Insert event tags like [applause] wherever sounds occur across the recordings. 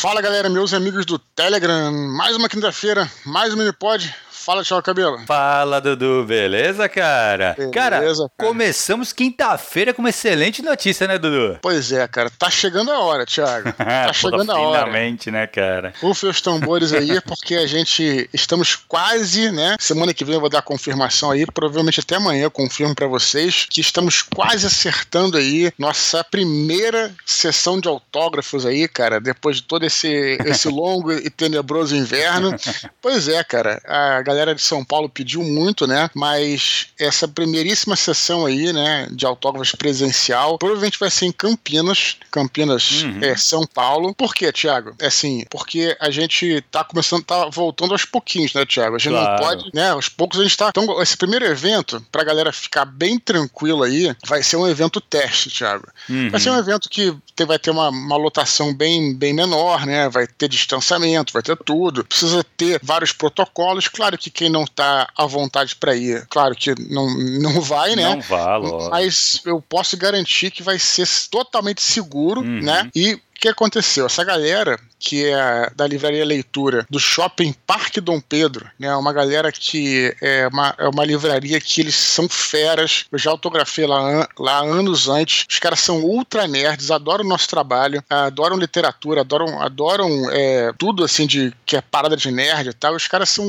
Fala galera, meus amigos do Telegram, mais uma quinta-feira, mais um Minipod. Fala, tchau, cabelo. Fala, Dudu, beleza, cara? Beleza, cara, cara. começamos quinta-feira com uma excelente notícia, né, Dudu? Pois é, cara, tá chegando a hora, Thiago. [laughs] Tá chegando a hora. Finalmente, né, cara? Rufem os tambores aí, porque a gente estamos quase, né? Semana que vem eu vou dar a confirmação aí, provavelmente até amanhã eu confirmo pra vocês que estamos quase acertando aí nossa primeira sessão de autógrafos aí, cara, depois de todo esse, esse [laughs] longo e tenebroso inverno. Pois é, cara, a galera de São Paulo pediu muito, né? Mas essa primeiríssima sessão aí, né, de autógrafos presencial, provavelmente vai ser em Campinas, Campinas, Uhum. é, São Paulo. Por quê, Thiago? É assim, porque a gente tá começando, tá voltando aos pouquinhos, né, Thiago? A gente Claro. não pode, né? Aos poucos a gente tá. Então, esse primeiro evento, pra galera ficar bem tranquila aí, vai ser um evento teste, Thiago. Uhum. Vai ser um evento que te- vai ter uma, uma lotação bem, bem menor, né? Vai ter distanciamento, vai ter tudo. Precisa ter vários protocolos. Claro que quem não tá à vontade pra ir, claro que não, não vai, né? Não vá, lógico. Mas eu posso garantir que vai ser totalmente seguro, Uhum. né? E o que aconteceu? Essa galera que é da livraria leitura do shopping Parque Dom Pedro, né? Uma galera que é uma, é uma livraria que eles são feras. Eu já autografei lá, lá anos antes. Os caras são ultra nerds, adoram o nosso trabalho, adoram literatura, adoram, adoram é, tudo assim de que é parada de nerd e tal. Os caras são,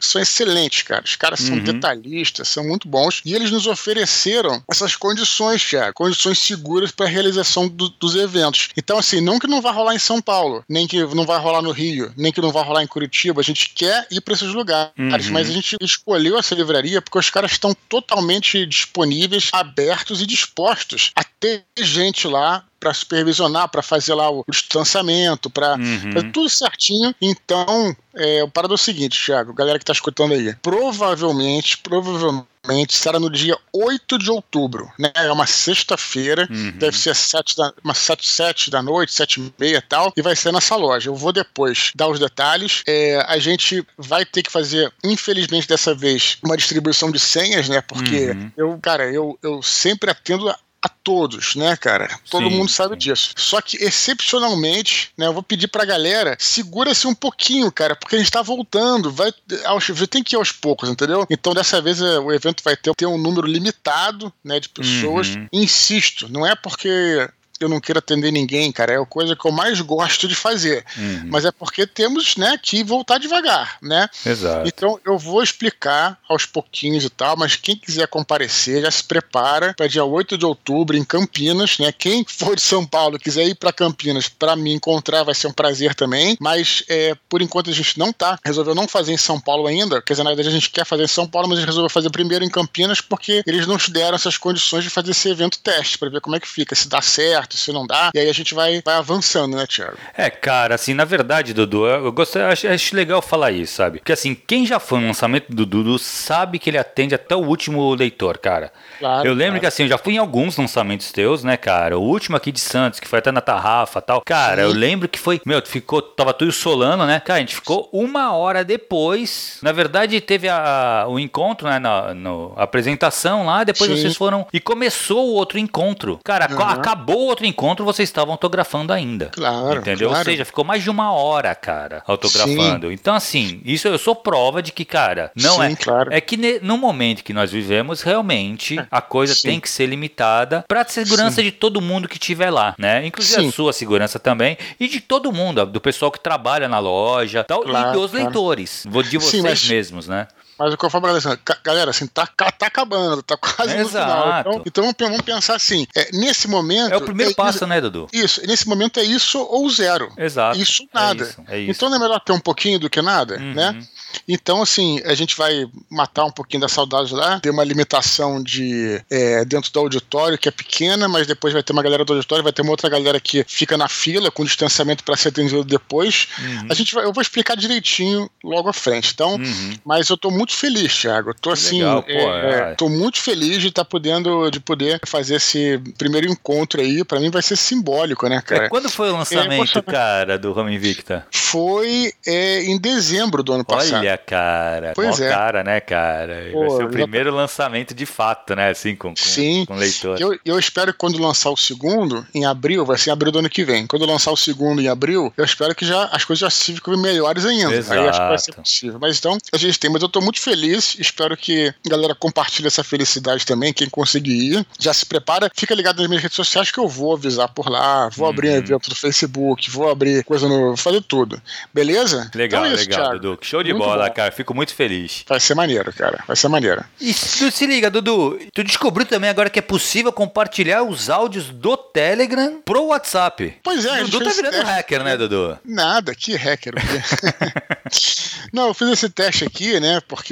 são excelentes, cara. Os caras são Uhum. detalhistas, são muito bons. E eles nos ofereceram essas condições, Thiago, condições seguras para a realização do- dos eventos. Então, assim, não que não vai rolar em São Paulo, nem que não vai rolar no Rio, nem que não vai rolar em Curitiba. A gente quer ir para esses lugares, Uhum. mas a gente escolheu essa livraria porque os caras estão totalmente disponíveis, abertos e dispostos a ter gente lá para supervisionar, para fazer lá o distanciamento, para Uhum. Tudo certinho. Então, é, o parado é o seguinte, Thiago, galera que tá escutando aí. Provavelmente, provavelmente será no dia 8 de outubro, né? É uma sexta-feira, Uhum. deve ser sete da, umas 7, 7 da noite, 7 e meia e tal, e vai ser nessa loja. Eu vou depois dar os detalhes. É, a gente vai ter que fazer, infelizmente dessa vez, uma distribuição de senhas, né? Porque Uhum. eu, cara, eu, eu sempre atendo a a todos, né, cara? Todo Sim, mundo sabe sim. disso. Só que, excepcionalmente, né, eu vou pedir pra galera, segura-se um pouquinho, cara, porque a gente tá voltando, vai, aos, tem que ir aos poucos, entendeu? Então, dessa vez, é, o evento vai ter, ter um número limitado, né, de pessoas. Uhum. Insisto, não é porque eu não quero atender ninguém, cara, é a coisa que eu mais gosto de fazer. Uhum. Mas é porque temos, né, que voltar devagar, né? Exato. Então eu vou explicar aos pouquinhos e tal, mas quem quiser comparecer já se prepara para dia 8 de outubro em Campinas, né? Quem for de São Paulo quiser ir para Campinas para me encontrar vai ser um prazer também, mas é, por enquanto a gente não tá, resolveu não fazer em São Paulo ainda, quer dizer, na verdade a gente quer fazer em São Paulo, mas a gente resolveu fazer primeiro em Campinas porque eles não nos deram essas condições de fazer esse evento teste para ver como é que fica, se dá certo, se não dá, e aí a gente vai, vai avançando, né, Thiago? É, cara, assim, na verdade, Dudu, eu gostei, acho, acho legal falar isso, sabe? Porque assim, quem já foi no lançamento do Dudu sabe que ele atende até o último leitor, cara. Claro, eu lembro claro. que assim, eu já fui em alguns lançamentos teus, né, cara? O último aqui de Santos, que foi até na Tarrafa e tal. Cara, eu lembro que foi, meu, ficou, tava tudo solano, né? Cara, a gente ficou uma hora depois. Na verdade, teve a, o encontro, né, na no, a apresentação lá, depois Sim. vocês foram e começou o outro encontro. Cara, Uhum. acabou o outro encontro, vocês estavam autografando ainda. Claro, Entendeu? Ou claro. seja, ficou mais de uma hora, cara, autografando. Então, assim, isso eu sou prova de que, cara, não Sim, é. claro. É que no momento que nós vivemos, realmente a coisa É, sim. tem que ser limitada pra segurança de todo mundo que estiver lá, né? Inclusive Sim. a sua segurança também e de todo mundo, do pessoal que trabalha na loja, tal, Claro, e dos leitores, de Sim, vocês mas- mesmos, né? Mas o que eu falo pra galera, assim, ca- galera, assim, tá, tá acabando, tá quase no final. Então, então vamos pensar assim, é, nesse momento... É o primeiro é, passo, né, Dudu? Isso, nesse momento é isso ou zero. Exato. Isso É nada. isso, é isso. Então não é melhor ter um pouquinho do que nada, Uhum. né? Então, assim, a gente vai matar um pouquinho da saudade lá, ter uma limitação de é, dentro do auditório, que é pequena, mas depois vai ter uma galera do auditório, vai ter uma outra galera que fica na fila com distanciamento para ser atendido depois. Uhum. A gente vai, eu vou explicar direitinho logo à frente. Então, Uhum. mas eu tô muito feliz, Thiago. Eu tô assim, legal, pô, é, é. é, tô muito feliz de estar podendo de poder fazer esse primeiro encontro aí. Pra mim vai ser simbólico, né, cara? É, quando foi o lançamento, poxa, [laughs] cara, do Home Invicta? Foi é, em dezembro do ano passado. Olha, cara. Pois é. cara, né, cara? Pô, Vai ser o primeiro já... lançamento de fato, né? Assim, com, com, Sim. com leitor. Eu, eu espero que quando lançar o segundo, em abril, vai ser em abril do ano que vem. Quando lançar o segundo em abril, eu espero que já as coisas já fiquem melhores ainda. Exato. Aí acho que vai ser possível. Mas então, a gente tem. Mas eu tô muito feliz. Espero que a galera compartilhe essa felicidade também. Quem conseguir ir, já se prepara. Fica ligado nas minhas redes sociais que eu vou avisar por lá. Vou abrir uhum. evento no Facebook, vou abrir coisa no. Vou fazer tudo. Beleza? Legal, então é isso, legal, Thiago. Dudu. Show de muito bola, bom. cara. Fico muito feliz. Vai ser maneiro, cara. Vai ser maneiro. E tu se liga, Dudu. Tu descobriu também agora que é possível compartilhar os áudios do Telegram pro WhatsApp. Pois é, Dudu tá virando hacker, né, Dudu? Nada, que hacker. [laughs] Não, eu fiz esse teste aqui, né? Porque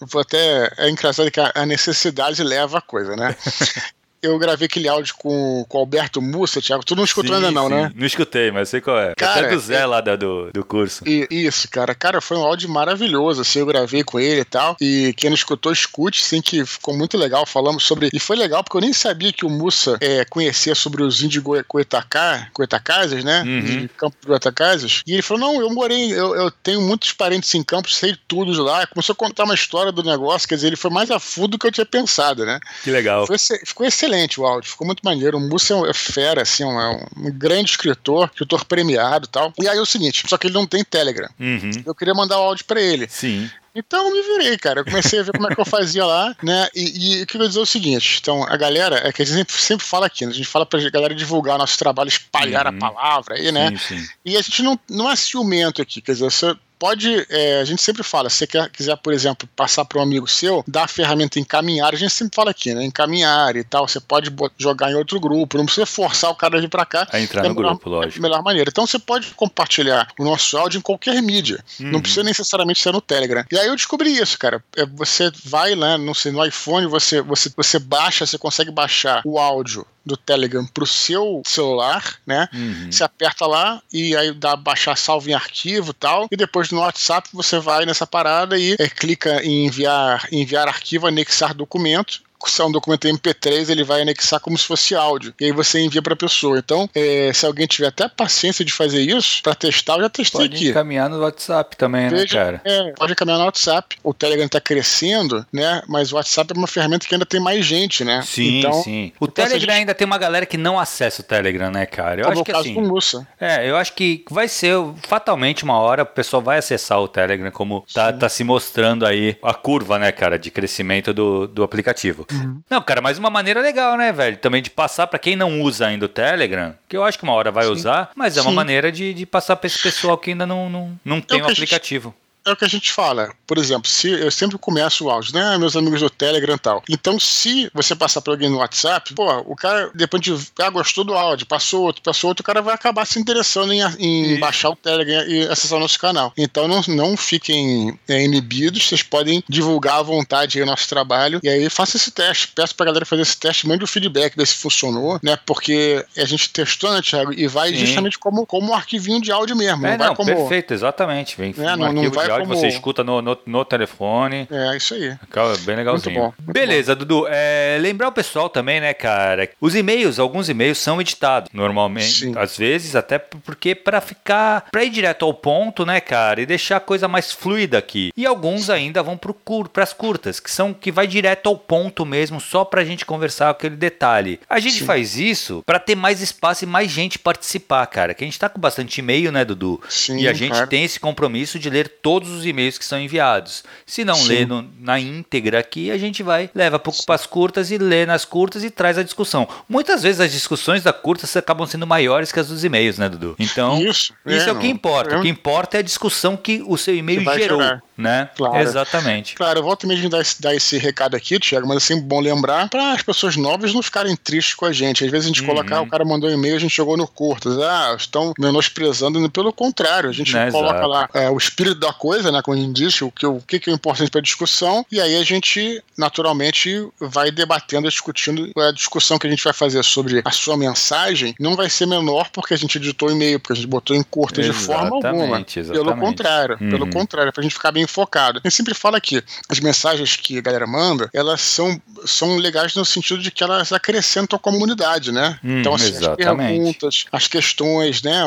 vou até. É engraçado que a necessidade leva a coisa, né? [laughs] eu gravei aquele áudio com, com o Alberto Mussa, Thiago. Tu não escutou sim, ainda, não, sim. né? Não escutei, mas sei qual é. Cara, Até do Zé é... lá do, do curso. E, isso, cara. Cara, foi um áudio maravilhoso, assim. Eu gravei com ele e tal. E quem não escutou, escute, sim, que ficou muito legal. Falamos sobre. E foi legal, porque eu nem sabia que o Mussa é, conhecia sobre os índios Goetacá, Goetacazes, né? Uhum. De Campo de Goetacazes. E ele falou: não, eu morei, eu, eu tenho muitos parentes em Campos, sei tudo de lá. Começou a contar uma história do negócio, quer dizer, ele foi mais a fundo do que eu tinha pensado, né? Que legal. Foi, ficou excelente excelente o áudio, ficou muito maneiro. O Mussa é, é fera, assim, é um, um, grande escritor, escritor premiado e tal. E aí é o seguinte, só que ele não tem Telegram. Uhum. Eu queria mandar o áudio para ele. Sim. Então eu me virei, cara. Eu comecei a ver como é que eu fazia lá, né? E, e o que eu ia dizer é o seguinte: então, a galera, é que a gente sempre, sempre fala aqui, né? A gente fala pra galera divulgar nosso trabalho, espalhar uhum. a palavra aí, né? Sim, sim. E a gente não, não é ciumento aqui, quer dizer, você pode, é, a gente sempre fala, se você quer, quiser, por exemplo, passar para um amigo seu, dar a ferramenta encaminhar, a gente sempre fala aqui, né? Encaminhar e tal, você pode jogar em outro grupo, não precisa forçar o cara a vir para cá. A entrar é no melhor, grupo, lógico. É melhor maneira. Então você pode compartilhar o nosso áudio em qualquer mídia, uhum. não precisa necessariamente ser no Telegram. E aí eu descobri isso, cara. É, você vai lá, não sei, no iPhone, você, você, você baixa, você consegue baixar o áudio do Telegram pro seu celular, né? Uhum. Você aperta lá e aí dá baixar salvo em arquivo e tal. E depois no WhatsApp você vai nessa parada e é, clica em enviar, enviar arquivo, anexar documento se é um documento MP3, ele vai anexar como se fosse áudio. E aí você envia para a pessoa. Então, é, se alguém tiver até paciência de fazer isso, para testar, eu já testei pode aqui. Pode encaminhar no WhatsApp também, né, Veja, né, cara? É, pode encaminhar no WhatsApp. O Telegram está crescendo, né? Mas o WhatsApp é uma ferramenta que ainda tem mais gente, né? Sim, então, sim. O então, Telegram gente... ainda tem uma galera que não acessa o Telegram, né, cara? Eu Como acho que caso assim. É, eu acho que vai ser fatalmente uma hora o pessoal vai acessar o Telegram, como tá, tá se mostrando aí a curva, né, cara, de crescimento do, do aplicativo. Uhum. Não, cara, mas uma maneira legal, né, velho? Também de passar para quem não usa ainda o Telegram, que eu acho que uma hora vai Sim. usar, mas é uma Sim. maneira de, de passar para esse pessoal que ainda não, não, não tem o um aplicativo. Gente é o que a gente fala. Por exemplo, se eu sempre começo o áudio, né? Meus amigos do Telegram e tal. Então, se você passar para alguém no WhatsApp, pô, o cara, depois de. Ah, gostou do áudio, passou outro, passou outro, o cara vai acabar se interessando em, em baixar o Telegram e acessar o nosso canal. Então, não, não fiquem é, inibidos, vocês podem divulgar à vontade o nosso trabalho. E aí, faça esse teste. Peço pra galera fazer esse teste, mande o feedback, ver se funcionou, né? Porque a gente testou, né, Thiago? E vai Sim. justamente como, como um arquivinho de áudio mesmo. É, não, não como... perfeito, exatamente. Vem é, um não, não vai como... você escuta no, no, no, telefone. É, isso aí. Bem legalzinho. Muito bom, muito Beleza, bom. Dudu. É, lembrar o pessoal também, né, cara? Os e-mails, alguns e-mails são editados normalmente. Sim. Às vezes, até porque para ficar, para ir direto ao ponto, né, cara? E deixar a coisa mais fluida aqui. E alguns ainda vão pro cur, pras curtas, que são que vai direto ao ponto mesmo, só pra gente conversar aquele detalhe. A gente Sim. faz isso para ter mais espaço e mais gente participar, cara. Que a gente tá com bastante e-mail, né, Dudu? Sim, e a gente tem esse compromisso de ler todos os e-mails que são enviados. Se não Sim. lê no, na íntegra aqui, a gente vai, leva para as curtas e lê nas curtas e traz a discussão. Muitas vezes as discussões da curta acabam sendo maiores que as dos e-mails, né, Dudu? Então, isso, isso é, é, o que importa. É... O que importa é a discussão que o seu e-mail gerou. Gerar né? Claro. Exatamente. Claro, eu volto mesmo dar esse, dar esse recado aqui, Tiago, mas é sempre bom lembrar para as pessoas novas não ficarem tristes com a gente. Às vezes a gente uhum. coloca, ah, o cara mandou um e-mail, a gente jogou no curto, ah, estão menosprezando, pelo contrário, a gente né, coloca exato. lá é, o espírito da coisa, né, como a gente disse, o que, o que é importante para a discussão, e aí a gente naturalmente vai debatendo, discutindo a discussão que a gente vai fazer sobre a sua mensagem não vai ser menor porque a gente editou o e-mail, porque a gente botou em curto de forma alguma. Exatamente. Pelo contrário, uhum. pelo contrário, para a gente ficar bem focado. Gente sempre fala que as mensagens que a galera manda, elas são, são legais no sentido de que elas acrescentam a comunidade, né? Hum, então, assim, exatamente. as perguntas, as questões, né?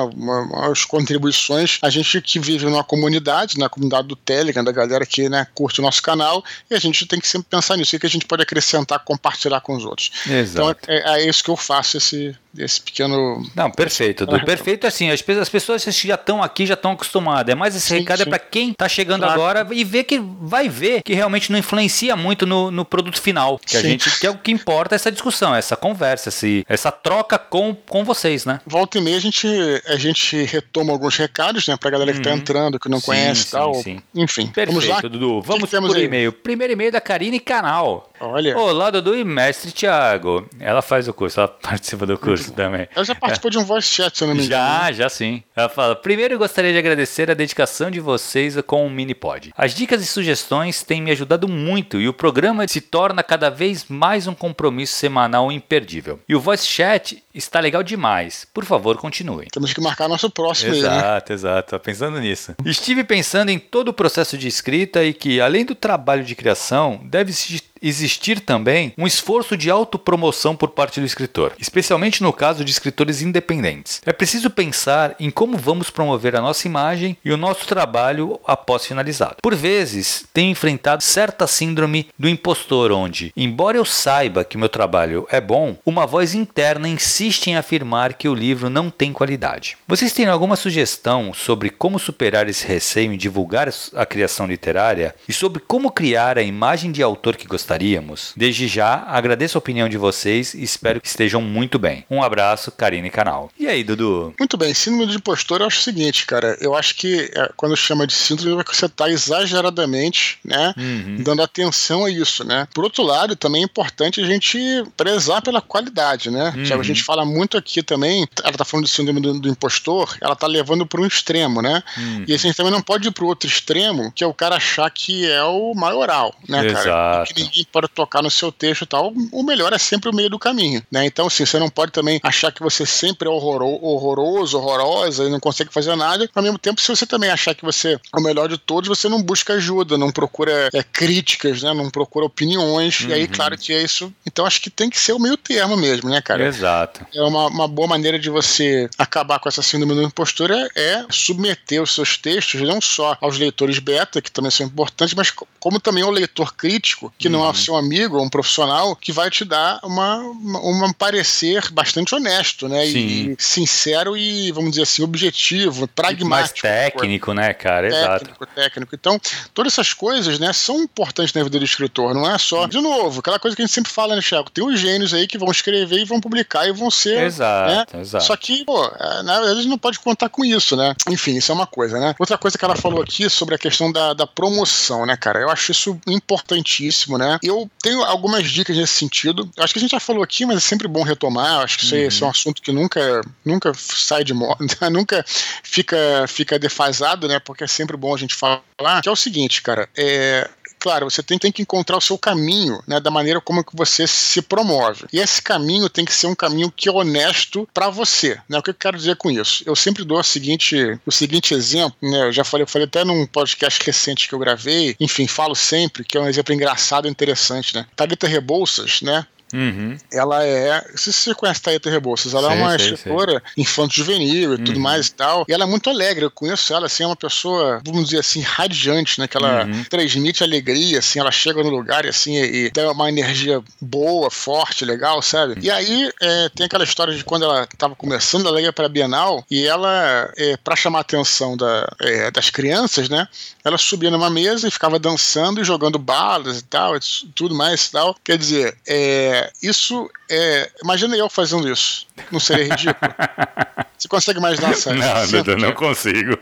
As contribuições, a gente que vive numa comunidade, na comunidade do Telegram, da galera que né, curte o nosso canal, e a gente tem que sempre pensar nisso, o que a gente pode acrescentar, compartilhar com os outros. Exato. Então é, é isso que eu faço, esse, esse pequeno. Não, perfeito, Dudu. Perfeito assim. As, as pessoas que já estão aqui já estão acostumadas. É mais esse sim, recado sim. é para quem está chegando claro. agora e ver que vai ver que realmente não influencia muito no, no produto final. Que sim. a gente que é o que importa essa discussão, essa conversa, esse, essa troca com, com vocês, né? Volta e meia a gente, a gente retoma alguns recados, né, pra galera que está entrando, que não conhece e tal. Enfim. Perfeito, vamos lá. Dudu. Vamos que que por e-mail. Primeiro e-mail da Karine Canal. Olha. Olá, Dudu e mestre Tiago. Ela faz o curso, ela [laughs] participa do curso também. Ela já participou é. de um voice chat, se eu não me engano. Já, já sim. Ela fala: primeiro gostaria de agradecer a dedicação de vocês com o Minipod. As dicas e sugestões têm me ajudado muito e o programa se torna cada vez mais um compromisso semanal imperdível. E o voice chat está legal demais. Por favor, continue. Temos que marcar nosso próximo exato, aí, né? Exato, exato. Pensando nisso. Estive pensando em todo o processo de escrita e que, além do trabalho de criação, deve se existir também um esforço de autopromoção por parte do escritor, especialmente no caso de escritores independentes. É preciso pensar em como vamos promover a nossa imagem e o nosso trabalho após finalizado. Por vezes, tenho enfrentado certa síndrome do impostor, onde, embora eu saiba que meu trabalho é bom, uma voz interna insiste em afirmar que o livro não tem qualidade. Vocês têm alguma sugestão sobre como superar esse receio em divulgar a criação literária e sobre como criar a imagem de autor que gostaria? Gostaríamos. Desde já, agradeço a opinião de vocês e espero que estejam muito bem. Um abraço, Karine Canal. E aí, Dudu? Muito bem, síndrome de impostor eu acho o seguinte, cara. Eu acho que é, quando chama de síndrome, é você está exageradamente, né, uhum. dando atenção a isso, né? Por outro lado, também é importante a gente prezar pela qualidade, né? Uhum. A gente fala muito aqui também, ela tá falando de síndrome do, do impostor, ela tá levando para um extremo, né? Uhum. E a gente também não pode ir para o outro extremo, que é o cara achar que é o maioral, né, Exato. cara? Que ninguém para tocar no seu texto e tal, o melhor é sempre o meio do caminho, né? Então, assim, você não pode também achar que você sempre é horroroso, horrorosa e não consegue fazer nada. Ao mesmo tempo, se você também achar que você é o melhor de todos, você não busca ajuda, não procura é, críticas, né? Não procura opiniões. Uhum. E aí, uhum. claro que é isso. Então, acho que tem que ser o meio termo mesmo, né, cara? Exato. É uma, uma boa maneira de você acabar com essa síndrome do impostor é, é submeter os seus textos não só aos leitores beta, que também são importantes, mas como também ao leitor crítico, que uhum. não é uhum. seu amigo ou um profissional, que vai te dar uma, uma, um parecer bastante honesto, né? Sim. E sincero e, vamos dizer assim, objetivo, pragmático. Mais técnico, né, cara? Técnico, Exato. técnico. Então, todas essas coisas, né, são importantes na vida do escritor, não é só. De novo, aquela coisa que a gente sempre fala, né, Thiago? Tem os gênios aí que vão escrever e vão publicar e vão ser. Exato, né? exato. Só que, pô, é, na verdade, a gente não pode contar com isso, né? Enfim, isso é uma coisa, né? Outra coisa que ela falou aqui sobre a questão da, da promoção, né, cara? Eu acho isso importantíssimo, né? Eu tenho algumas dicas nesse sentido. Eu acho que a gente já falou aqui, mas é sempre bom retomar. Eu acho que uhum. isso é um assunto que nunca, nunca sai de moda, [laughs] nunca fica, fica defasado, né? Porque é sempre bom a gente falar. Que é o seguinte, cara, é, claro, você tem, tem, que encontrar o seu caminho, né, da maneira como que você se promove. E esse caminho tem que ser um caminho que é honesto para você, né? O que eu quero dizer com isso? Eu sempre dou o seguinte, o seguinte exemplo, né? Eu já falei, eu falei até num podcast recente que eu gravei, enfim, falo sempre que é um exemplo engraçado e interessante, né? Thalita Rebouças, né? Uhum. Ela é. Sei se você conhece Thaeta Rebouças. Ela é uma escritora infanto-juvenil e tudo uhum. mais e tal. E ela é muito alegre. Eu conheço ela, assim, é uma pessoa, vamos dizer assim, radiante, né? Que ela uhum. transmite alegria, assim. Ela chega no lugar e, assim, e, e dá uma energia boa, forte, legal, sabe? E aí é, tem aquela história de quando ela estava começando, ela ia para a Bienal e ela, é, para chamar a atenção da, é, das crianças, né? Ela subia numa mesa e ficava dançando e jogando balas e tal, e tudo mais e tal. Quer dizer, é isso é. Imagina eu fazendo isso. Não seria ridículo? [laughs] Você consegue imaginar essa? Não, Duda, não consigo. [laughs]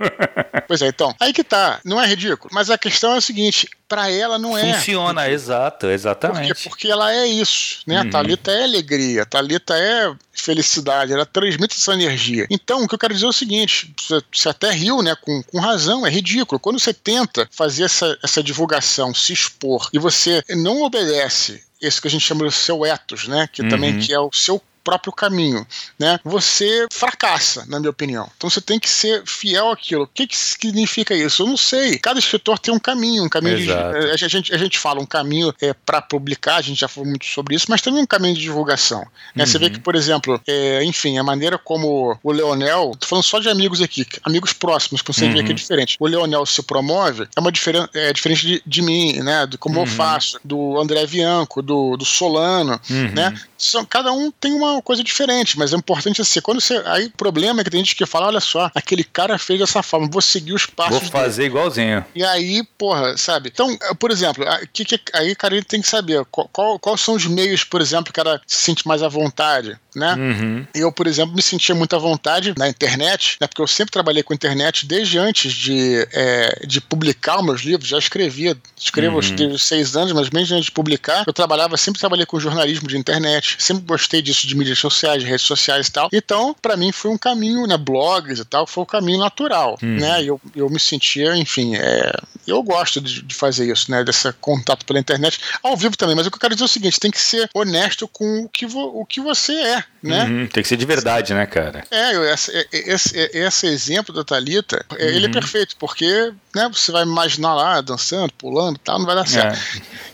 Pois é, então. Aí que tá. Não é ridículo. Mas a questão é o seguinte: para ela não é. Funciona, exato, exatamente. Porque, porque ela é isso, né? Uhum. A Thalita é alegria, a Thalita é felicidade, ela transmite essa energia. Então, o que eu quero dizer é o seguinte: você, você até riu, né? Com, com razão, é ridículo. Quando você tenta fazer essa, essa divulgação, se expor, e você não obedece esse que a gente chama de seu ethos, né? Que uhum. também que é o seu próprio caminho, né? Você fracassa, na minha opinião. Então você tem que ser fiel àquilo. O que, que significa isso? Eu não sei. Cada escritor tem um caminho, um caminho de, a, gente, a gente fala um caminho é, para publicar, a gente já falou muito sobre isso, mas também um caminho de divulgação. Né? Você vê Uhum. que, por exemplo, é, enfim, a maneira como o Leonel, tô falando só de amigos aqui, amigos próximos, que você vê Uhum. que é diferente. O Leonel se promove, é uma diferen é diferente de, de mim, né? De como eu Uhum. faço, do André Bianco, do, do Solano, Uhum. né? São, cada um tem uma coisa diferente, mas é importante assim, quando você. Aí o problema é que tem gente que fala: olha só, aquele cara fez dessa forma, vou seguir os passos Vou dele. fazer igualzinho. E aí, porra, sabe? Então, eh, por exemplo, que, que, aí, cara, ele tem que saber qual, qual- quais são os meios, por exemplo, que o cara se sente mais à vontade, né? Uhum. Eu, por exemplo, me sentia muito à vontade na internet, né? Porque eu sempre trabalhei com internet desde antes de, eh, de publicar meus livros, já escrevia, escrevo Uhum. desde seis anos, mas mesmo antes de publicar, eu trabalhava, sempre trabalhei com jornalismo de internet, sempre gostei disso de mídias sociais, de redes sociais e tal. Então, pra mim foi um caminho, né? Blogs e tal, foi um caminho natural, Uhum. né? Eu, eu me sentia, enfim, é, eu gosto de, de fazer isso, né? Desse contato pela internet, ao vivo também, mas o que eu quero dizer é o seguinte: tem que ser honesto com o que, vo- o que você é, né? Uhum. Tem que ser de verdade, né, cara? É, é- é- esse, é- esse exemplo da Thalita, é, ele Uhum. é perfeito, porque né, você vai imaginar lá, dançando, pulando e tal, não vai dar certo.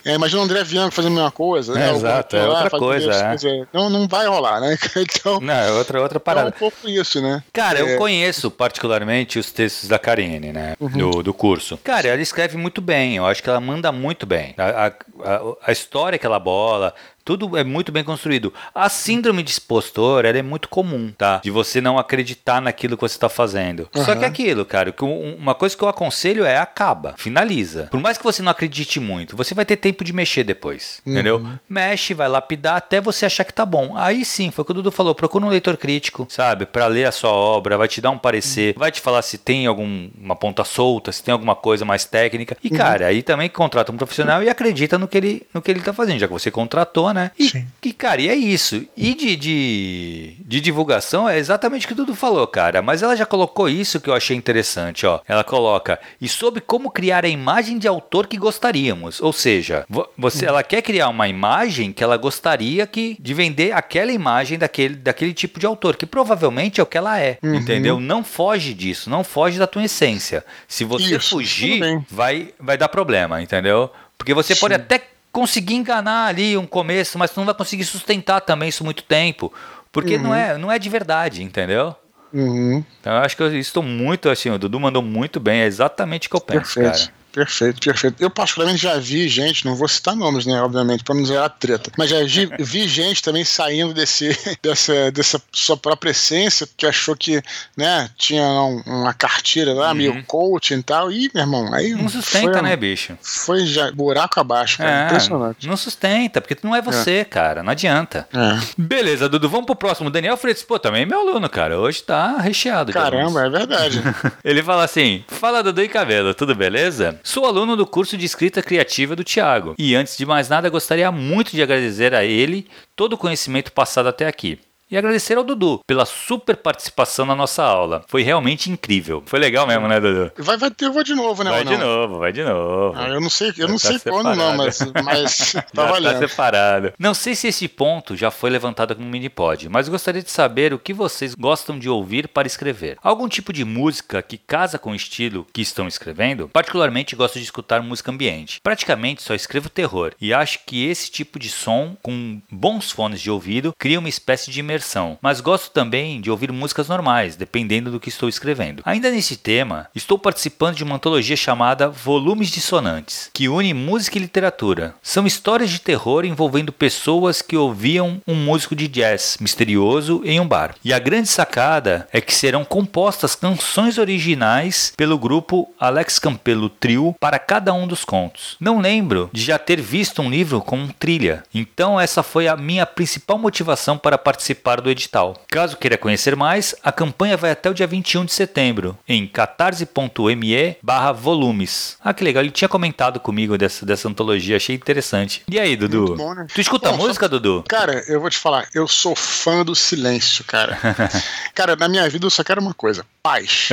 É, imagina o André Bianco fazendo a mesma coisa. É, né, o exato, é outra coisa, é. não, não vai rolar, né? [laughs] Então, Não, é outra, outra é um parada. pouco isso, né? Cara, eu É. conheço particularmente os textos da Karine, né? Uhum. Do, do curso. Cara, ela escreve muito bem. Eu acho que ela manda muito bem. A, a, a- a história que ela bola. Tudo é muito bem construído. A síndrome de expostor, ela é muito comum, tá? De você não acreditar naquilo que você tá fazendo. Só Aham. que é aquilo, cara, que um- uma coisa que eu aconselho é acaba, finaliza. Por mais que você não acredite muito, você vai ter tempo de mexer depois, entendeu? Mexe, vai lapidar até você achar que tá bom. Aí sim, foi o que o Dudu falou, procura um leitor crítico, sabe? Pra ler a sua obra, vai te dar um parecer, vai te falar se tem alguma ponta solta, se tem alguma coisa mais técnica. E, cara, aí também contrata um profissional e acredita no que ele, no que ele tá fazendo, já que você contratou, né? E, Sim. e, cara, e é isso. E de, de, de divulgação é exatamente o que o Dudu falou, cara. Mas ela já colocou isso que eu achei interessante, ó. Ela coloca, e sobre como criar a imagem de autor que gostaríamos. Ou seja, vo- você, ela quer criar uma imagem que ela gostaria que, de vender aquela imagem daquele, daquele tipo de autor, que provavelmente é o que ela é, Uhum. entendeu? Não foge disso, não foge da tua essência. Se você Isso, fugir, vai, vai dar problema, entendeu? Porque você pode Sim. até conseguir enganar ali um começo, mas tu não vai conseguir sustentar também isso muito tempo. Porque não, é, não é de verdade, entendeu? Uhum. Então eu acho que eu estou muito assim, o Dudu mandou muito bem, é exatamente o que eu penso, Perfeito. cara. Perfeito, perfeito. Eu, particularmente, já vi gente, não vou citar nomes, né, obviamente, para não gerar treta, mas já vi, [laughs] vi gente também saindo desse, [laughs] dessa, dessa sua própria essência, que achou que, né, tinha um- uma cartilha lá, meio coaching e tal, e, meu irmão, aí. Uhum. Não sustenta, foi, né, bicho? Foi já buraco abaixo, cara. É, Impressionante. não sustenta, porque tu não é você, cara, não adianta. É. Beleza, Dudu, vamos pro próximo. Daniel Freitas, pô, também é meu aluno, cara. Hoje tá recheado. Caramba, é verdade. [laughs] Ele fala assim: Fala Dudu e Cabelo, tudo beleza? Sou aluno do curso de escrita criativa do Thiago. E antes de mais nada, gostaria muito de agradecer a ele todo o conhecimento passado até aqui. E agradecer ao Dudu pela super participação na nossa aula. Foi realmente incrível. Foi legal mesmo, né, Dudu? Vai, vai ter, vou de novo, né? Vai de novo, vai de novo. Ah, eu não sei, eu não Já sei tá quando não, separado. mas, mas [laughs] tá Já valendo. tá separado. Não sei se esse ponto já foi levantado no Minipod, mas gostaria de saber o que vocês gostam de ouvir para escrever. Algum tipo de música que casa com o estilo que estão escrevendo? Particularmente gosto de escutar música ambiente. Praticamente só escrevo terror e acho que esse tipo de som, com bons fones de ouvido, cria uma espécie de imersão. Mas gosto também de ouvir músicas normais, dependendo do que estou escrevendo. Ainda nesse tema, estou participando de uma antologia chamada Volumes Dissonantes, que une música e literatura. São histórias de terror envolvendo pessoas que ouviam um músico de jazz misterioso em um bar. E a grande sacada é que serão compostas canções originais pelo grupo Alex Campelo Trio para cada um dos contos. Não lembro de já ter visto um livro com trilha, então essa foi a minha principal motivação para participar do edital. Caso queira conhecer mais, a campanha vai até o dia 21 de setembro em catarse.me barra volumes. Ah, que legal, ele tinha comentado comigo dessa, dessa antologia, achei interessante. E aí, Dudu? Bom, né? Tu escuta Bom, só- música, Dudu? Cara, eu vou te falar, eu sou fã do silêncio, cara. [laughs] cara, na minha vida eu só quero uma coisa: paz.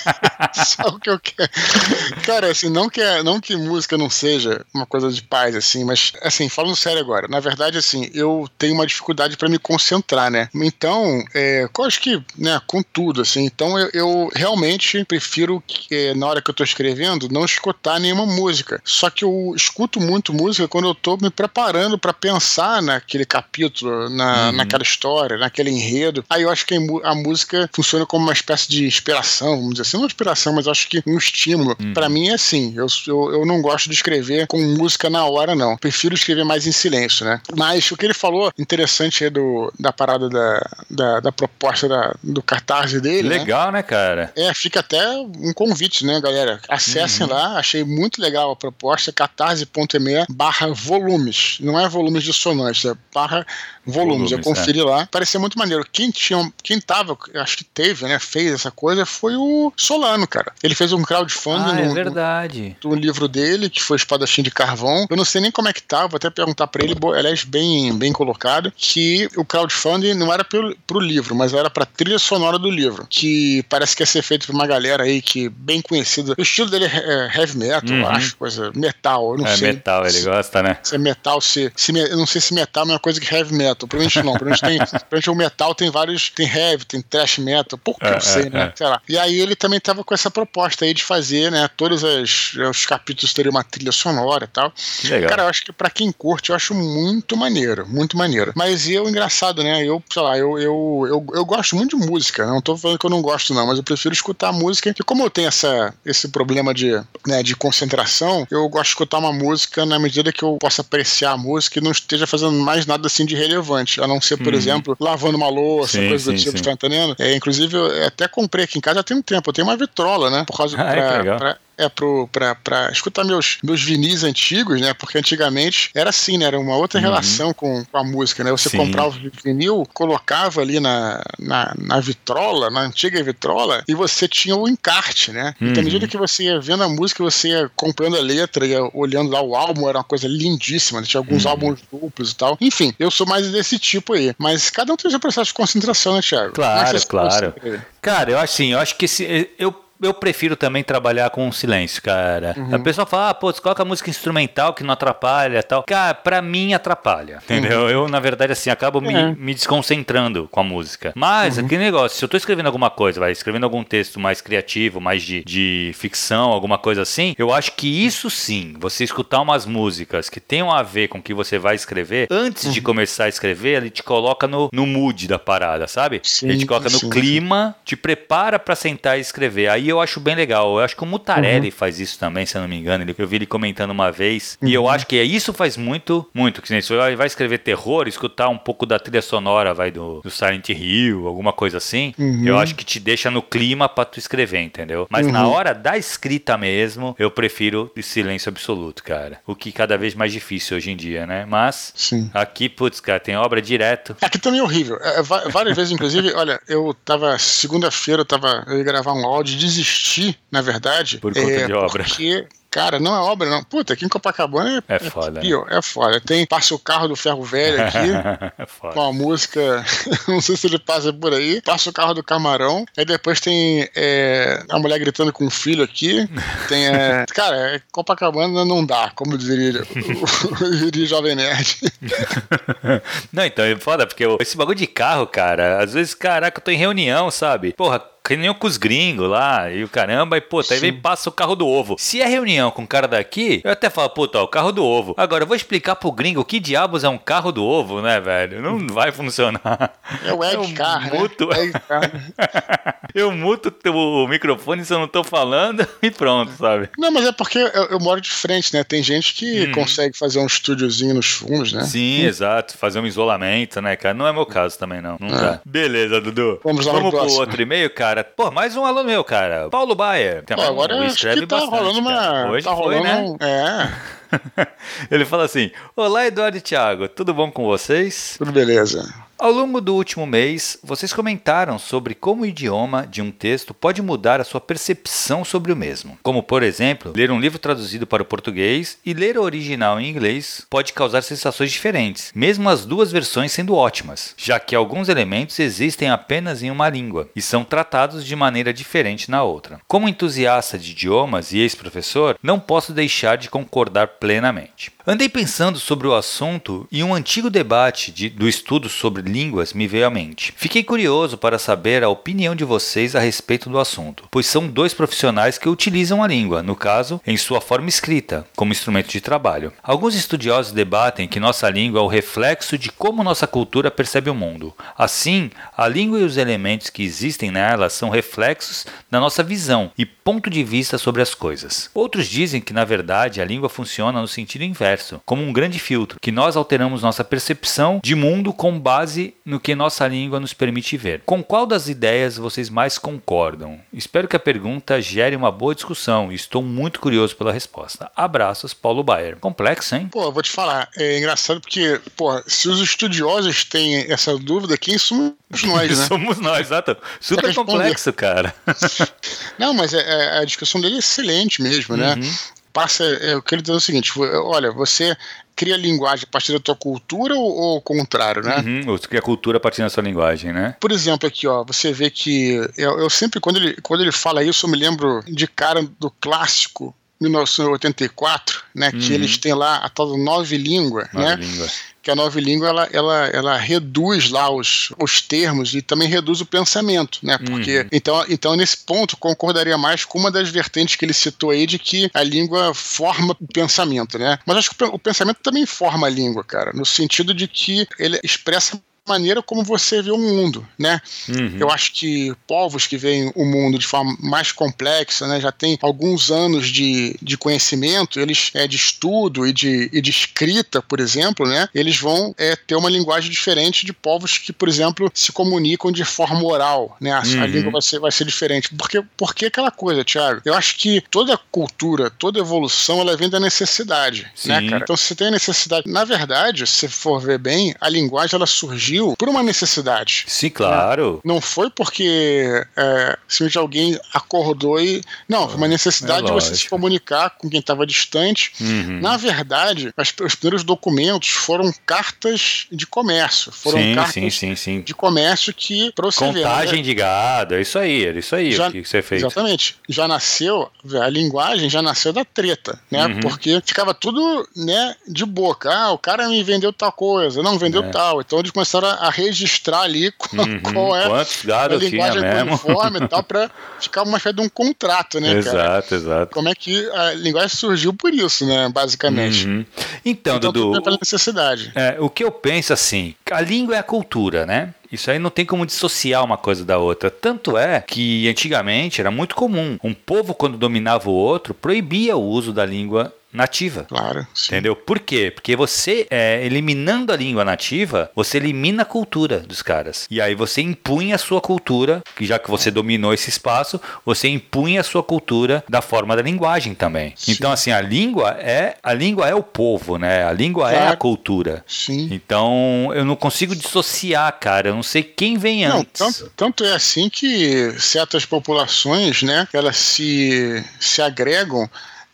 [laughs] só o que eu quero. Cara, assim, não que, não que música não seja uma coisa de paz, assim, mas, assim, falando sério agora, na verdade, assim, eu tenho uma dificuldade pra me concentrar. né? Então, é, eu acho que, né, com tudo, assim, então eu, eu realmente prefiro, que, é, na hora que eu tô escrevendo, não escutar nenhuma música. Só que eu escuto muito música quando eu tô me preparando para pensar naquele capítulo, na, uhum. naquela história, naquele enredo. Aí eu acho que a música funciona como uma espécie de inspiração, vamos dizer assim, não inspiração, mas acho que um estímulo. Uhum. Para mim é assim, eu, eu, eu não gosto de escrever com música na hora, não. Prefiro escrever mais em silêncio, né? Mas o que ele falou, interessante é do, da parada da, da, da proposta da, do cartaz dele. Né? Legal, né? né, cara? É, fica até um convite, né, galera? Acessem uhum. lá, achei muito legal a proposta, catarse.me barra volumes. Não é volumes dissonantes, é barra volumes. volumes eu conferi é. lá. Parecia muito maneiro. Quem tinha, quem tava, acho que teve, né, fez essa coisa foi o Solano, cara. Ele fez um crowdfunding ah, é no, é verdade. No, no, livro dele, que foi Espadachim de Carvão. Eu não sei nem como é que tá, vou até perguntar para ele, aliás, bem, bem colocado, que o crowdfunding não era pro, pro livro, mas era pra trilha sonora do livro, que parece que ia ser feito por uma galera aí que bem conhecida. O estilo dele é heavy metal, uhum. acho, coisa metal, eu não é sei. É metal, ele gosta, né? Se é metal, se, se eu não sei se metal é a mesma coisa que heavy metal, provavelmente não, provavelmente tem, [laughs] provavelmente o metal tem vários, tem heavy, tem thrash metal, pouco que é, eu sei, é, né? É. Sei lá. E aí ele também tava com essa proposta aí de fazer, né, todos as, os capítulos teriam uma trilha sonora e tal. Legal. Cara, eu acho que para quem curte, eu acho muito maneiro, muito maneiro. Mas eu, engraçado, né, eu, sei lá, eu, eu, eu, eu gosto muito de música, não tô falando que eu não gosto não, mas eu prefiro escutar música, e como eu tenho essa, esse problema de, né, de concentração, eu gosto de escutar uma música na medida que eu possa apreciar a música e não esteja fazendo mais nada assim de relevante, a não ser, por uhum. exemplo, lavando uma louça, sim, coisa sim, do tipo, sim. tá entendendo? É, inclusive, eu até comprei aqui em casa já tem um tempo, eu tenho uma vitrola, né? Por causa [laughs] ah, pra, é, pra, é pro, pra, pra escutar meus, meus vinis antigos, né? Porque antigamente era assim, né? Era uma outra uhum. relação com, com a música, né? Você Sim. comprava o vinil, colocava ali na, na, na, vitrola, na antiga vitrola, e você tinha o encarte, né? Uhum. Então, à medida que você ia vendo a música, você ia comprando a letra, ia olhando lá o álbum, era uma coisa lindíssima, né? tinha alguns uhum. álbuns duplos e tal. Enfim, eu sou mais desse tipo aí. Mas cada um tem seu processo de concentração, né, Thiago? Claro, claro. Cara, eu acho assim, eu acho que esse, eu eu prefiro também trabalhar com silêncio, cara. Uhum. A pessoa fala, ah, pô, você coloca música instrumental que não atrapalha tal. Cara, pra mim atrapalha, entendeu? Uhum. Eu, na verdade, assim, acabo é. me, me, desconcentrando com a música. Mas, uhum. aquele negócio, se eu tô escrevendo alguma coisa, vai, escrevendo algum texto mais criativo, mais de, de ficção, alguma coisa assim, eu acho que isso sim, você escutar umas músicas que tenham a ver com o que você vai escrever, antes de uhum. começar a escrever, ele te coloca no, no mood da parada, sabe? Sim, ele te coloca no sim, clima, sim. te prepara para sentar e escrever. Aí eu acho bem legal. Eu acho que o Mutarelli uhum. faz isso também, se eu não me engano. eu vi ele comentando uma vez. Uhum. E eu uhum. acho que é isso faz muito, muito. Que se vai escrever terror, escutar um pouco da trilha sonora, vai do, do Silent Hill, alguma coisa assim. Uhum. Eu acho que te deixa no clima pra tu escrever, entendeu? Mas na uhum. hora da escrita mesmo, eu prefiro de silêncio absoluto, cara. O que cada vez mais difícil hoje em dia, né? Mas Sim. aqui, putz, cara, tem obra direto. Aqui também é horrível. É, várias vezes, inclusive, [laughs] olha, eu tava, segunda-feira, eu tava, eu ia gravar um áudio, desisti na verdade. Por conta é, de obra. Porque Cara, não é obra, não. Puta, aqui em Copacabana é, é foda. É, pior, é foda. Tem, passa o carro do ferro velho aqui, [laughs] é com a música, [laughs] não sei se ele passa por aí, passa o carro do camarão, aí depois tem é, a mulher gritando com o filho aqui, tem, é, [laughs] cara, é, Copacabana não dá, como diria o Jovem Nerd. não, então é foda, porque esse bagulho de carro, cara, às vezes, caraca, eu tô em reunião, sabe? Porra, reunião com os gringos lá e o caramba, e puta, aí vem passa o carro do ovo. Se é reunião com o cara daqui, eu até falo, puta, ó, o carro do ovo. Agora eu vou explicar pro gringo que diabos é um carro do ovo, né, velho? Não vai funcionar. É o Egg Car, né? muto... né? [laughs] eu muto o microfone se eu não tô falando [laughs] e pronto, sabe? Não, mas é porque eu, eu moro de frente, né? Tem gente que hum. consegue fazer um estúdiozinho nos fundos, né? Sim, hum. exato. Fazer um isolamento, né, cara? Não é meu caso também, não. Não é. dá. Beleza, Dudu. Vamos lá Vamos pro outro e-mail, cara cara. Pô, mais um aluno meu, cara. Paulo Baia. Pô, agora um, escreve tá bastante, rolando uma. Hoje tá foi, rolando né? É. [laughs] Ele fala assim: Olá, Eduardo e Thiago, tudo bom com vocês? Tudo beleza. Ao longo do último mês, vocês comentaram sobre como o idioma de um texto pode mudar a sua percepção sobre o mesmo. Como, por exemplo, ler um livro traduzido para o português e ler o original em inglês pode causar sensações diferentes, mesmo as duas versões sendo ótimas, já que alguns elementos existem apenas em uma língua e são tratados de maneira diferente na outra. Como entusiasta de idiomas e ex-professor, não posso deixar de concordar plenamente. Andei pensando sobre o assunto e um antigo debate de, do estudo sobre línguas me veio à mente. Fiquei curioso para saber a opinião de vocês a respeito do assunto, pois são dois profissionais que utilizam a língua, no caso, em sua forma escrita, como instrumento de trabalho. Alguns estudiosos debatem que nossa língua é o reflexo de como nossa cultura percebe o mundo. Assim, a língua e os elementos que existem nela são reflexos da nossa visão e ponto de vista sobre as coisas. Outros dizem que, na verdade, a língua funciona no sentido inverso, como um grande filtro, que nós alteramos nossa percepção de mundo com base no que nossa língua nos permite ver. Com qual das ideias vocês mais concordam? Espero que a pergunta gere uma boa discussão e estou muito curioso pela resposta. Abraços, Paulo Bayer. Complexo, hein? Pô, eu vou te falar, é engraçado porque, pô, se os estudiosos têm essa dúvida, quem somos nós, né? [laughs] somos nós, exato. Super complexo, cara. [laughs] Não, mas é, é, a discussão dele é excelente mesmo, né? Uhum. Passa, é, eu quero dizer o seguinte: olha, você cria linguagem a partir da tua cultura ou, ou o contrário, né? Uhum, ou cria cultura a partir da sua linguagem, né? Por exemplo, aqui, ó, você vê que eu, eu sempre, quando ele, quando ele fala isso, eu me lembro de cara do clássico 1984, né, uhum. que eles têm lá a tal nove língua, nove né? Língua que a nova língua ela, ela, ela reduz lá os, os termos e também reduz o pensamento, né? Porque uhum. então, então nesse ponto concordaria mais com uma das vertentes que ele citou aí de que a língua forma o pensamento, né? Mas acho que o pensamento também forma a língua, cara, no sentido de que ele expressa maneira como você vê o mundo, né? Uhum. Eu acho que povos que veem o mundo de forma mais complexa, né, já tem alguns anos de, de conhecimento, eles é de estudo e de, e de escrita, por exemplo, né? Eles vão é, ter uma linguagem diferente de povos que, por exemplo, se comunicam de forma oral, né? A, uhum. a língua vai ser, vai ser diferente. Porque, porque aquela coisa, Thiago, eu acho que toda cultura, toda evolução, ela vem da necessidade, né, Sim. né, cara? Então, se você tem a necessidade, na verdade, se for ver bem, a linguagem ela surgiu surgiu por uma necessidade. Sim, claro. Né? Não foi porque é, simplesmente alguém acordou e. Não, foi uma é necessidade é de você se comunicar com quem estava distante. Uhum. Na verdade, as, os primeiros documentos foram cartas de comércio. Foram sim, cartas sim, sim, de comércio que, pra você Contagem né? de gado, é isso aí, era isso aí já, que você fez. Exatamente. Já nasceu, a linguagem já nasceu da treta, né? Uhum. Porque ficava tudo né, de boca. Ah, o cara me vendeu tal coisa, não vendeu é. tal. Então eles começaram a registrar ali [laughs] qual, uhum, qual é a linguagem conforme e tal, [laughs] para ficar uma espécie de um contrato, né, exato, cara? Exato, exato. Como é que a linguagem surgiu por isso, né, basicamente. Uhum. Então, então, Dudu. Pela necessidade. É, o que eu penso assim, a língua é a cultura, né? Isso aí não tem como dissociar uma coisa da outra. Tanto é que antigamente era muito comum. Um povo, quando dominava o outro, proibia o uso da língua nativa. Claro. Sim. Entendeu? Por quê? Porque você, é, eliminando a língua nativa, você elimina a cultura dos caras. E aí você impunha a sua cultura, que já que você dominou esse espaço, você impunha a sua cultura da forma da linguagem também. Sim. Então, assim, a língua é a língua é o povo, né? A língua claro. é a cultura. Sim. Então, eu não consigo dissociar, cara. Eu não sei quem vem não, antes. Tanto, tanto é assim que certas populações, né, elas se, se agregam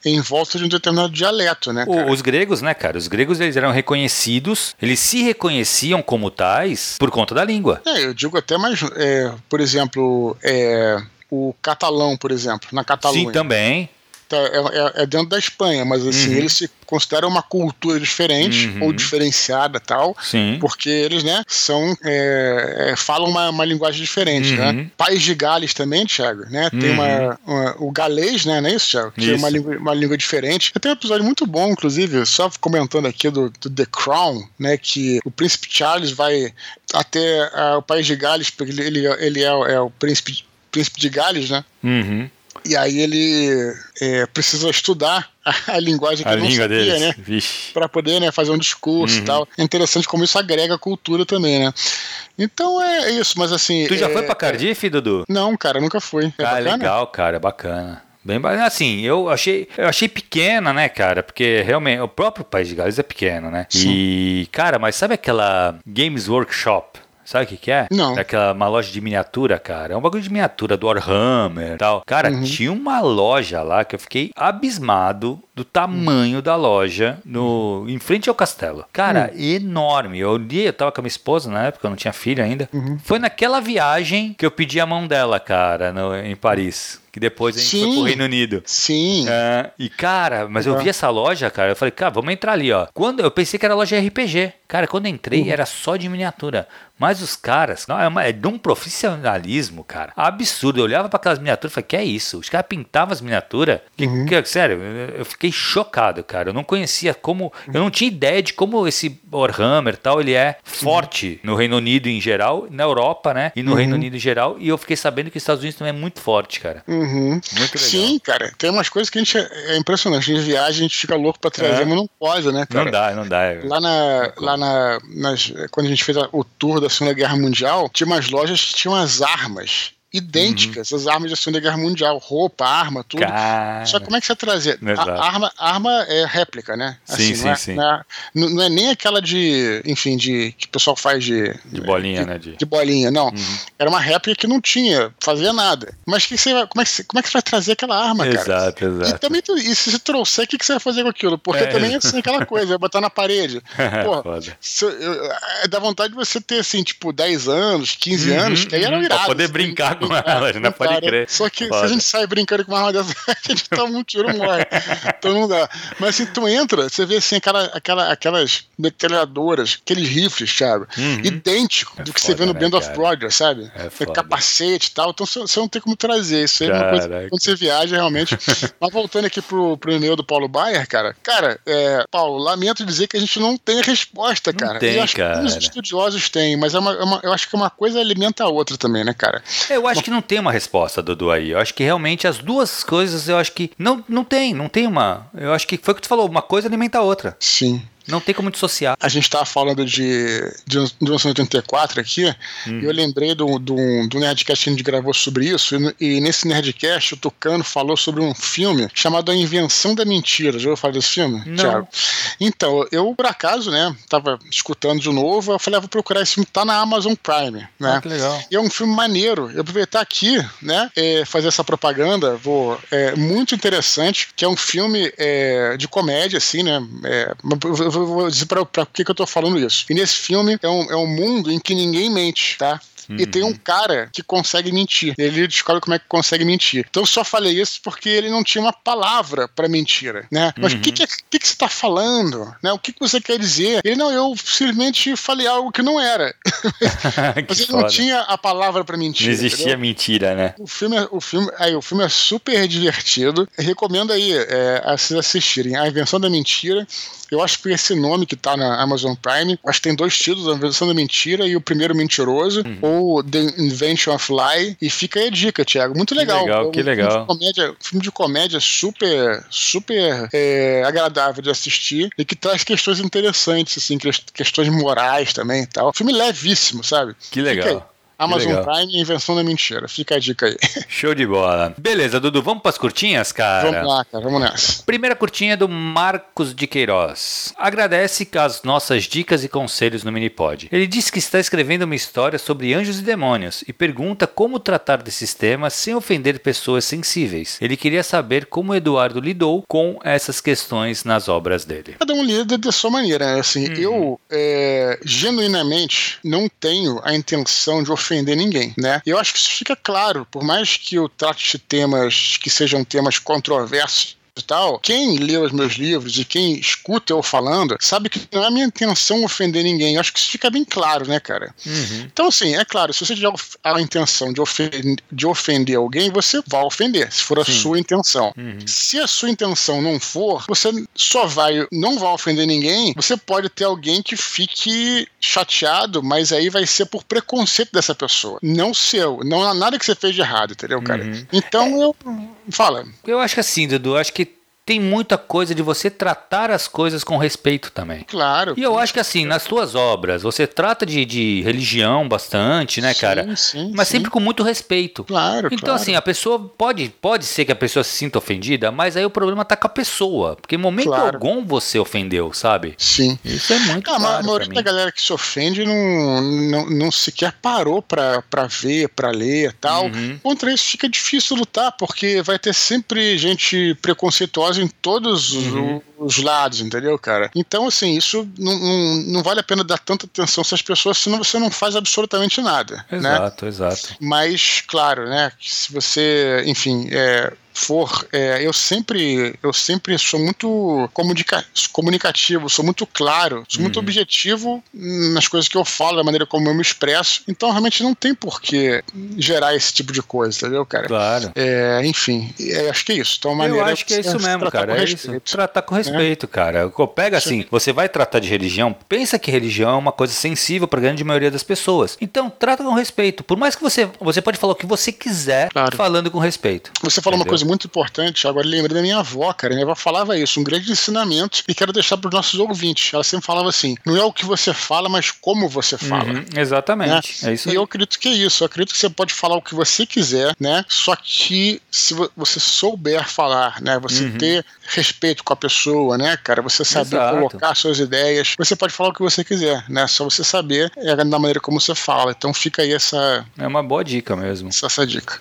em volta de um determinado dialeto, né? Cara? Os gregos, né, cara? Os gregos eles eram reconhecidos, eles se reconheciam como tais por conta da língua. É, eu digo até mais, é, por exemplo, é, o catalão, por exemplo, na Catalunha. Sim, também. Tá, é, é, é, dentro da Espanha, mas assim, uhum. eles se consideram uma cultura diferente uhum. ou diferenciada tal, Sim. porque eles, né, são, é, é, falam uma, uma, linguagem diferente, né? uhum. né? País de Gales também, Thiago, né? Tem uma, uhum. uma, o galês, né, não é isso, Thiago? Que isso. é uma língua, uma língua diferente. Tem um episódio muito bom, inclusive, só comentando aqui do, do The Crown, né, que o príncipe Charles vai até uh, o País de Gales, porque ele, ele, ele é, é o príncipe príncipe de Gales, né? Uhum. E aí ele é, precisa estudar a, a linguagem que a ele não sabia, deles. né? Para poder né, fazer um discurso uhum. e tal. É interessante como isso agrega a cultura também, né? Então é isso, mas assim. Tu já é... foi pra Cardiff, Dudu? Não, cara, nunca fui. É ah, legal, cara, bacana. Bem, assim, eu achei, eu achei pequena, né, cara? Porque realmente o próprio País de Gales é pequeno, né? Sim. E, cara, mas sabe aquela Games Workshop? Sabe o que, que é? Não. É aquela uma loja de miniatura, cara. É um bagulho de miniatura do Warhammer e tal. Cara, uhum. tinha uma loja lá que eu fiquei abismado do tamanho uhum. da loja no em frente ao castelo. Cara, uhum. enorme. Eu li, eu tava com a minha esposa na época, eu não tinha filho ainda. Uhum. Foi naquela viagem que eu pedi a mão dela, cara, no, em Paris Que depois a gente Sim. foi pro Reino Unido. Sim. É, e cara, mas eu Uhum. vi essa loja, cara, eu falei, cara, vamos entrar ali, ó. Quando eu pensei que era loja RPG. Cara, quando eu entrei Uhum. era só de miniatura. Mas os caras, não, é, uma- é de um profissionalismo, cara. Absurdo. Eu olhava para aquelas miniaturas e falei, que é isso? Os caras pintavam as miniaturas. Que, Uhum. que- sério, eu- fiquei chocado, cara. Eu não conhecia como. Eu não tinha ideia de como esse Warhammer e tal, ele é forte no Reino Unido em geral, na Europa, né? E no Reino Unido em geral. E eu fiquei sabendo que os Estados Unidos também é muito forte, cara. Uhum. Muito legal. Sim, cara, tem umas coisas que a gente é impressionante. De viagem a gente fica louco pra trazer, É. mas não pode, né, cara? Não dá, não dá. Lá na, lá na nas- quando a gente fez a- o tour da Segunda Guerra Mundial, tinha umas lojas que tinham as armas idênticas, as armas da Segunda Guerra Mundial, roupa, arma, tudo. Cara. Só que como é que você? Exato. A arma, arma é réplica, né? Sim, não, é, sim, sim. Não, é, não- é nem aquela de, enfim, de que o pessoal faz de De bolinha, né? De... de bolinha, não. Era uma réplica que não tinha, fazia nada. Mas que você como, é que você, como é que você vai trazer aquela arma, cara? Exato, E exato. também, tu- e se você trouxer, o que, que você vai fazer com aquilo? Porque É. também é assim, aquela [laughs] coisa, vai botar na parede. [laughs] Porra, Foda. se- eu- é dá vontade de você ter, assim, tipo, 10 anos, 15 Uhum, anos, que aí era uhum, irado. pra poder você brincar [laughs] com elas, né? Pode cara. crer. Só que se Foda. a gente sai brincando com uma arma dessa, [laughs] a gente toma um tiro morre. Então não dá. Mas assim, tu entra, você vê assim, aquela, aquela, aquelas metralhadoras, aqueles rifles, Thiago, Uhum. idêntico É do que você foda, vê no né, Band of cara? Brothers, sabe? É capacete e tal. Então você, você não tem como trazer. Isso aí é uma coisa quando você viaja, realmente. [laughs] Mas voltando aqui pro, pro e-mail do Paulo Baier, cara, cara, é, Paulo, lamento dizer que a gente não tem a resposta, Não cara. tem, e acho que cara. os estudiosos têm, mas é uma, é uma- eu acho que uma coisa alimenta a outra também, né, cara? Eu acho que não tem uma resposta, Dudu, aí. Eu acho que realmente as duas coisas, eu acho que não, não tem, não tem uma. Eu acho que foi o que tu falou, uma coisa alimenta a outra. Sim. Não tem como dissociar. A gente estava falando de, de 1984 aqui, Hum. e eu lembrei do, do, do Nerdcast que a gente gravou sobre isso, e, e nesse Nerdcast o Tucano falou sobre um filme chamado A Invenção da Mentira. Já ouviu falar desse filme, Não. Thiago? Então, eu, por acaso, né, tava escutando de novo, eu falei, ah, vou procurar esse filme, tá na Amazon Prime, né? Ah, que legal. E é um filme maneiro. Eu aproveitar aqui, né, é, fazer essa propaganda, vou, é muito interessante, que é um filme é, de comédia, assim, né? É, eu vou- dizer pra que, que eu tô falando isso. E nesse filme é um, é um mundo em que ninguém mente, tá? E tem um cara que consegue mentir. Ele descobre como é que consegue mentir. Então eu só falei isso porque ele não tinha uma palavra pra mentira, né? Mas o que, que, é- que, que você tá falando? Né? O que, que você quer dizer? Ele, não, eu simplesmente falei algo que não era. [laughs] Mas ele não foda. tinha a palavra pra mentir. Não existia entendeu? mentira, né? O filme, é- o, filme, aí, o filme é super divertido. Recomendo aí é, a vocês assistirem. A Invenção da Mentira. Eu acho que esse nome que tá na Amazon Prime, acho que tem dois títulos, A Invenção da Mentira e O Primeiro Mentiroso, Uhum. ou The Invention of Lie. E fica aí a dica, Thiago. Muito legal. legal, É um que filme legal. de comédia, filme de comédia super, super é, agradável de assistir e que traz questões interessantes, assim, ques- questões morais também e tal. Filme levíssimo, sabe? Que legal. Amazon. Prime, Invenção da Mentira. Fica a dica aí. [laughs] Show de bola. Beleza, Dudu, vamos pras curtinhas, cara? Vamos lá, cara, vamos nessa. Primeira curtinha é do Marcos de Queiroz. Agradece as nossas dicas e conselhos no Minipod. Ele diz que está escrevendo uma história sobre anjos e demônios e pergunta como tratar desses temas sem ofender pessoas sensíveis. Ele queria saber como Eduardo lidou com essas questões nas obras dele. Cada um lida da sua maneira, né? Assim, eu é, genuinamente não tenho a intenção de ofender ninguém, né? E eu acho que isso fica claro, por mais que eu trate de temas que sejam temas controversos e tal, quem lê os meus livros e quem escuta eu falando sabe que não é minha intenção ofender ninguém. Eu acho que isso fica bem claro, né, cara? Então, assim, é claro, se você tiver a intenção de ofender, de ofender alguém, você vai ofender, se for a sua intenção. Se a sua intenção não for, você só vai, não vai ofender ninguém, você pode ter alguém que fique chateado, mas aí vai ser por preconceito dessa pessoa, não seu, não há nada que você fez de errado, entendeu, cara? Então eu. Fala. Eu acho que assim, Dudu, acho que tem muita coisa de você tratar as coisas com respeito também. Claro. E eu acho que assim, nas tuas obras, você trata de, de religião bastante, né, Sim, cara? sim, Mas sim. sempre com muito respeito. Claro, Então, claro. assim, a pessoa pode, pode ser que a pessoa se sinta ofendida, mas aí o problema tá com a pessoa. Porque em momento Claro. algum você ofendeu, sabe? Sim. Isso é muito Ah, a claro pra maioria da galera que se ofende não, não, não sequer parou pra, pra ver, pra ler e tal. Uhum. Contra isso fica difícil lutar, porque vai ter sempre gente preconceituosa em todos Uhum. os lados, entendeu, cara? Então, assim, isso não, não, não, vale a pena dar tanta atenção a essas pessoas, senão você não faz absolutamente nada. Né? Exato, né? exato. Mas, claro, né? Se você, enfim, é, for, é, eu sempre eu sempre sou muito comunica comunicativo, sou muito claro, sou uhum. muito objetivo nas coisas que eu falo, da maneira como eu me expresso. Então realmente não tem por que gerar esse tipo de coisa, entendeu, cara? Claro. É, enfim, é, acho que é isso. Então, maneira eu acho que é isso mesmo, cara. É isso. Tratar com respeito, é. cara. Pega assim, Sim. você vai tratar de religião, pensa que religião é uma coisa sensível para a grande maioria das pessoas. Então, trata com respeito. Por mais que você você pode falar o que você quiser, claro. falando com respeito. Você falou uma coisa muito importante, agora lembrei da minha avó, cara. Minha avó falava isso, um grande ensinamento, e quero deixar para os nossos ouvintes. Ela sempre falava assim: não é o que você fala, mas como você fala. Uhum, exatamente. Né? É isso e eu acredito que é isso. Eu acredito que você pode falar o que você quiser, né? Só que se você souber falar, né? Você uhum. ter respeito com a pessoa, né, cara? Você saber Exato. colocar suas ideias. Você pode falar o que você quiser, né? Só você saber é da maneira como você fala. Então fica aí essa. É uma boa dica mesmo. Essa, essa dica.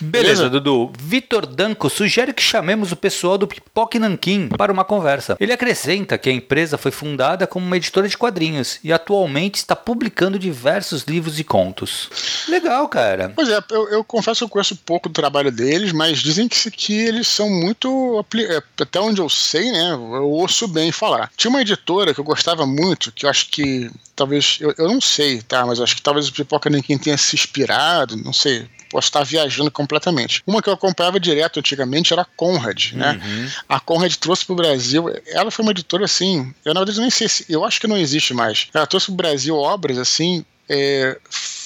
Beleza, Beleza, Dudu. Vitor Danco sugere que chamemos o pessoal do Pipoque Nanquim para uma conversa. Ele acrescenta que a empresa foi fundada como uma editora de quadrinhos e atualmente está publicando diversos livros e contos. Legal, cara. Pois é, eu, eu confesso que eu conheço pouco do trabalho deles, mas dizem que, que eles são muito. É, até onde eu sei, né? Eu ouço bem falar. Tinha uma editora que eu gostava muito, que eu acho que talvez. Eu, eu não sei, tá? Mas acho que talvez o Pipoca Nanquim tenha se inspirado, não sei posso estar viajando completamente. Uma que eu acompanhava direto antigamente era a Conrad, né? Uhum. A Conrad trouxe para o Brasil, ela foi uma editora assim, eu na verdade nem sei se, eu acho que não existe mais. Ela trouxe para o Brasil obras assim é,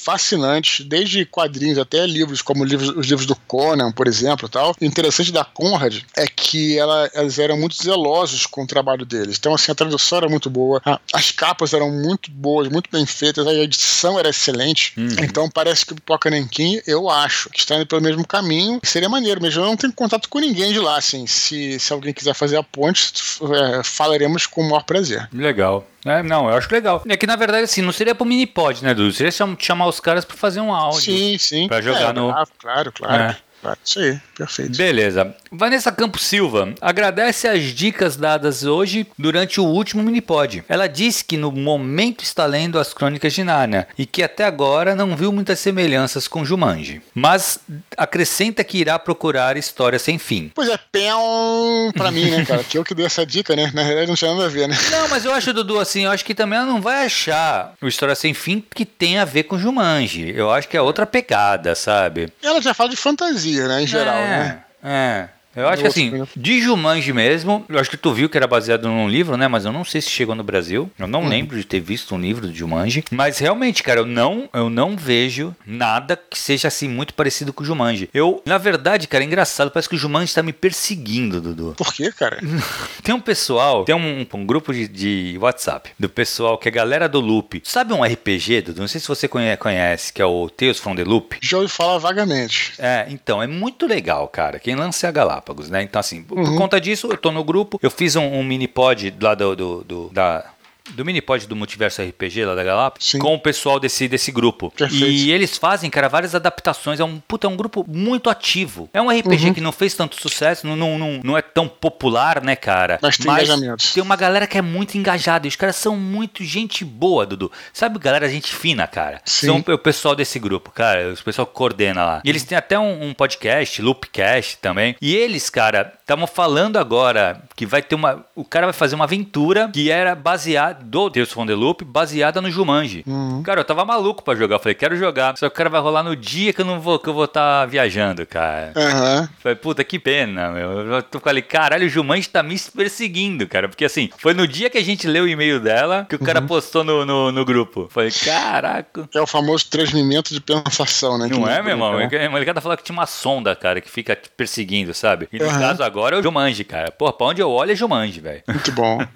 fascinantes, desde quadrinhos até livros, como livros, os livros do Conan, por exemplo. Tal. O interessante da Conrad é que ela, elas eram muito zelosos com o trabalho deles. Então, assim, a tradução era muito boa, as capas eram muito boas, muito bem feitas, a edição era excelente. Uhum. Então, parece que o Pipoca Nenquim, eu acho, que está indo pelo mesmo caminho. Seria maneiro mesmo. Eu não tenho contato com ninguém de lá, assim. Se, se alguém quiser fazer a ponte, é, falaremos com o maior prazer. Legal. É, não, eu acho legal. É que na verdade, assim, não seria pro Minipod, né, Dudu? Seria chamar os caras pra fazer um áudio. Sim, sim. Pra jogar é, no. Claro, claro. É. Isso aí, perfeito. Beleza. Vanessa Campos Silva agradece as dicas dadas hoje durante o último Minipod. Ela disse que no momento está lendo as Crônicas de Nárnia e que até agora não viu muitas semelhanças com Jumanji, mas acrescenta que irá procurar História Sem Fim. Pois é, peão pra mim, né, cara? [laughs] Que eu que dei essa dica, né? Na realidade não tinha nada a ver, né? Não, mas eu acho, Dudu, assim, eu acho que também ela não vai achar o História Sem Fim que tem a ver com Jumanji. Eu acho que é outra pegada, sabe? Ela já fala de fantasia fantasia, né? Em geral, é, né? É. Eu acho que assim, de Jumanji mesmo, eu acho que tu viu que era baseado num livro, né? Mas eu não sei se chegou no Brasil. Eu não hum. lembro de ter visto um livro de Jumanji. Mas realmente, cara, eu não, eu não vejo nada que seja assim muito parecido com o Jumanji. Eu, na verdade, cara, é engraçado. Parece que o Jumanji tá me perseguindo, Dudu. Por quê, cara? [laughs] tem um pessoal, tem um, um grupo de, de, WhatsApp do pessoal que é a galera do Loop. Sabe um RPG, Dudu? Não sei se você conhece, que é o Tales from the Loop. Já ouvi falar vagamente. É, então, é muito legal, cara. Quem lança é a Galápagos. Galápagos, né? Então, assim, por uhum. conta disso, eu tô no grupo, eu fiz um, um mini pod lá do, do, do da do Minipod do Multiverso RPG lá da Galápagos com o pessoal desse, desse grupo. Perfeito. E eles fazem, cara, várias adaptações. É um, puta, é um grupo muito ativo. É um RPG uhum. que não fez tanto sucesso, não, não, não, não, é tão popular, né, cara? Mas tem Mas tem uma galera que é muito engajada. E os caras são muito gente boa, Dudu. Sabe, galera, gente fina, cara. Sim. São o pessoal desse grupo, cara. O pessoal que coordena lá. E eles têm até um, um podcast, Loopcast também. E eles, cara, estavam falando agora que vai ter uma. O cara vai fazer uma aventura que era baseada do Tales from the Loop baseada no Jumanji. Uhum. Cara, eu tava maluco pra jogar. Eu falei, quero jogar. Só que o cara vai rolar no dia que eu não vou que eu vou estar tá viajando, cara. Uhum. Falei, puta, que pena, meu. Eu falei, caralho, o Jumanji tá me perseguindo, cara. Porque assim, foi no dia que a gente leu o e-mail dela que o cara uhum. postou no, no, no, grupo. Falei, caraca. É o famoso transmimento de pensação, né? Não é, meu irmão? Né? O molecada falou que tinha uma sonda, cara, que fica te perseguindo, sabe? E no caso agora é o Jumanji, cara. Porra, pra onde eu olho é Jumanji, velho. Muito bom. [laughs]